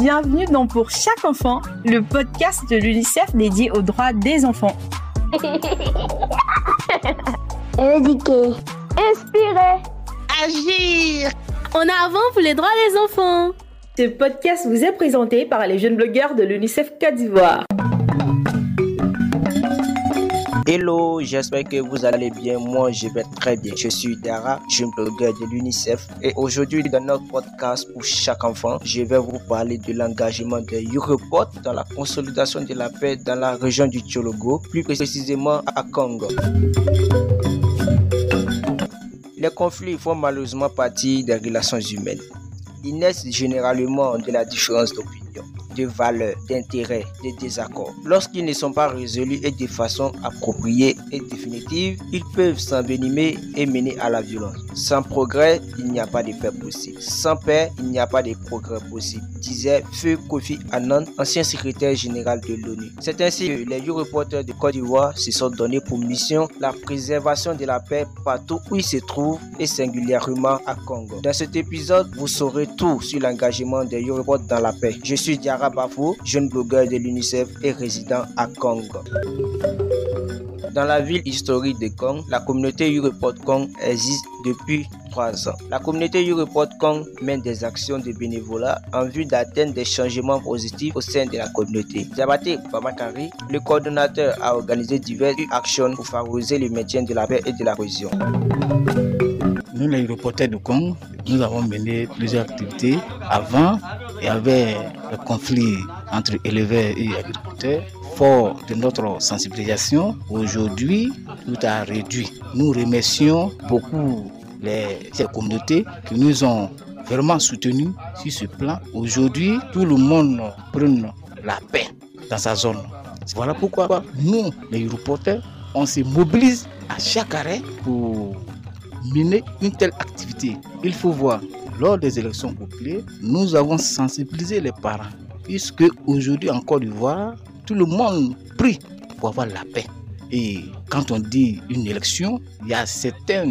bienvenue dans Pour chaque enfant, le podcast de l'UNICEF dédié aux droits des enfants. Éduquer. Inspirer. Agir. En avant pour les droits des enfants. Ce podcast vous est présenté par les jeunes blogueurs de l'UNICEF Côte d'Ivoire. Hello, j'espère que vous allez bien. Moi, je vais très bien. Je suis Dara, jeune blogueur de l'UNICEF. Et aujourd'hui, dans notre podcast pour chaque enfant, je vais vous parler de l'engagement de Europort dans la consolidation de la paix dans la région du Tchologo, plus précisément à Congo. Les conflits font malheureusement partie des relations humaines. Ils naissent généralement de la différence d'opinion de valeurs, d'intérêts, de désaccords. Lorsqu'ils ne sont pas résolus et de façon appropriée et définitive, ils peuvent s'envenimer et mener à la violence. Sans progrès, il n'y a pas de paix possible. Sans paix, il n'y a pas de progrès possible, disait Feu Kofi Annan, ancien secrétaire général de l'ONU. C'est ainsi que les reporters de Côte d'Ivoire se sont donnés pour mission la préservation de la paix partout où ils se trouvent et singulièrement à Congo. Dans cet épisode, vous saurez tout sur l'engagement des Euroports dans la paix. Je suis Diara Bafou, jeune blogueur de l'UNICEF et résident à Congo. Dans la ville historique de Kong, la communauté Europort Kong existe depuis trois ans. La communauté Europort Kong mène des actions de bénévolat en vue d'atteindre des changements positifs au sein de la communauté. Zabate Bamakari, le coordonnateur, a organisé diverses actions pour favoriser le maintien de la paix et de la cohésion. Nous, les reporters de Kong, nous avons mené plusieurs activités avant et avec le conflit entre éleveurs et agriculteurs. Fort de notre sensibilisation, aujourd'hui, tout a réduit. Nous remercions beaucoup ces communautés qui nous ont vraiment soutenus sur ce plan. Aujourd'hui, tout le monde prend la paix dans sa zone. Voilà pourquoi nous, les reporters, on se mobilise à chaque arrêt pour mener une telle activité. Il faut voir, lors des élections populaires, nous avons sensibilisé les parents, puisque aujourd'hui en Côte d'Ivoire, tout le monde prie pour avoir la paix. Et quand on dit une élection, il y a certains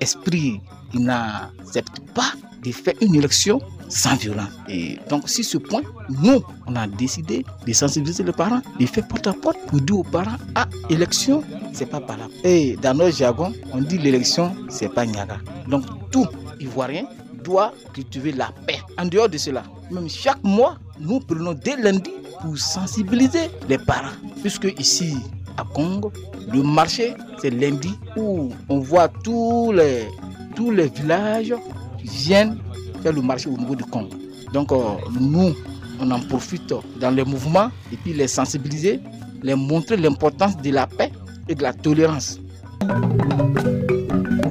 esprits qui n'acceptent pas de faire une élection sans violence. Et donc, sur ce point, nous, on a décidé de sensibiliser les parents, de faire porte à porte pour dire aux parents, ah, élection, c'est pas par là. Et dans notre jargon, on dit l'élection, c'est pas Niaga. Donc, tout Ivoirien doit cultiver la paix. En dehors de cela, même chaque mois, nous prenons dès lundi pour sensibiliser les parents. Puisque ici, à Congo, le marché, c'est lundi où on voit tous les, tous les villages qui viennent faire le marché au niveau du Congo. Donc euh, nous, on en profite dans les mouvements et puis les sensibiliser, les montrer l'importance de la paix et de la tolérance.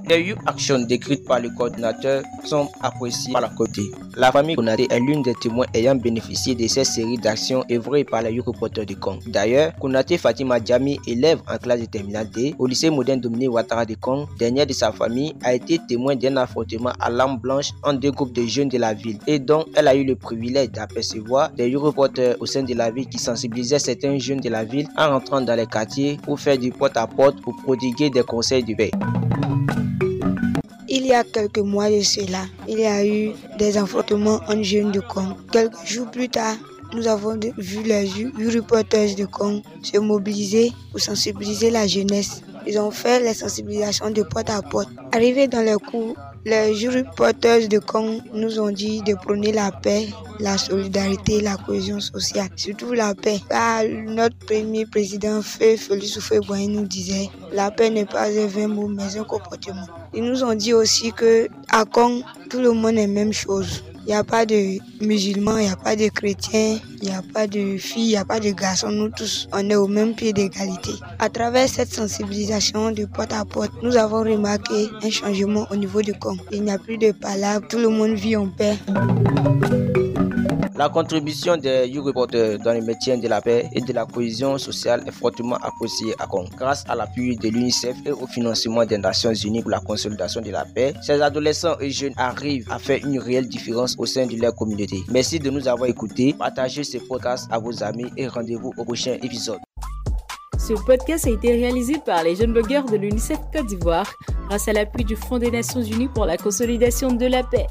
Les huit actions décrites par le coordinateur sont appréciées par la côté. La famille Konaté est l'une des témoins ayant bénéficié de cette série d'actions œuvrées par les huit reporters de Kong. D'ailleurs, Konaté Fatima Djami, élève en classe de terminale D au lycée moderne Dominique Ouattara de Kong, dernière de sa famille, a été témoin d'un affrontement à l'arme blanche entre deux groupes de jeunes de la ville et dont elle a eu le privilège d'apercevoir des huit reporters au sein de la ville qui sensibilisaient certains jeunes de la ville en rentrant dans les quartiers pour faire du porte-à-porte pour prodiguer des conseils de paix. Il y a quelques mois de cela, il y a eu des affrontements entre jeunes de Congo. Quelques jours plus tard, nous avons vu les reporters de Congo se mobiliser pour sensibiliser la jeunesse. Ils ont fait les sensibilisations de porte à porte. Arrivés dans les cours, les reporters de Congo nous ont dit de prôner la paix, la solidarité, la cohésion sociale, surtout la paix. Car notre premier président, Félix Houphouët-Boigny, nous disait la paix n'est pas un vain mot, mais un comportement. Ils nous ont dit aussi que à Congo, tout le monde est même chose. Il n'y a pas de musulmans, il n'y a pas de chrétiens, il n'y a pas de filles, il n'y a pas de garçons. Nous tous, on est au même pied d'égalité. À travers cette sensibilisation de porte à porte, nous avons remarqué un changement au niveau du Congo. Il n'y a plus de palabres, tout le monde vit en paix. La contribution des You Reporters dans le maintien de la paix et de la cohésion sociale est fortement appréciée à Congo. Grâce à l'appui de l'UNICEF et au financement des Nations Unies pour la consolidation de la paix, ces adolescents et jeunes arrivent à faire une réelle différence au sein de leur communauté. Merci de nous avoir écoutés. Partagez ce podcast à vos amis et rendez-vous au prochain épisode. Ce podcast a été réalisé par les jeunes blogueurs de l'UNICEF Côte d'Ivoire grâce à l'appui du Fonds des Nations Unies pour la consolidation de la paix.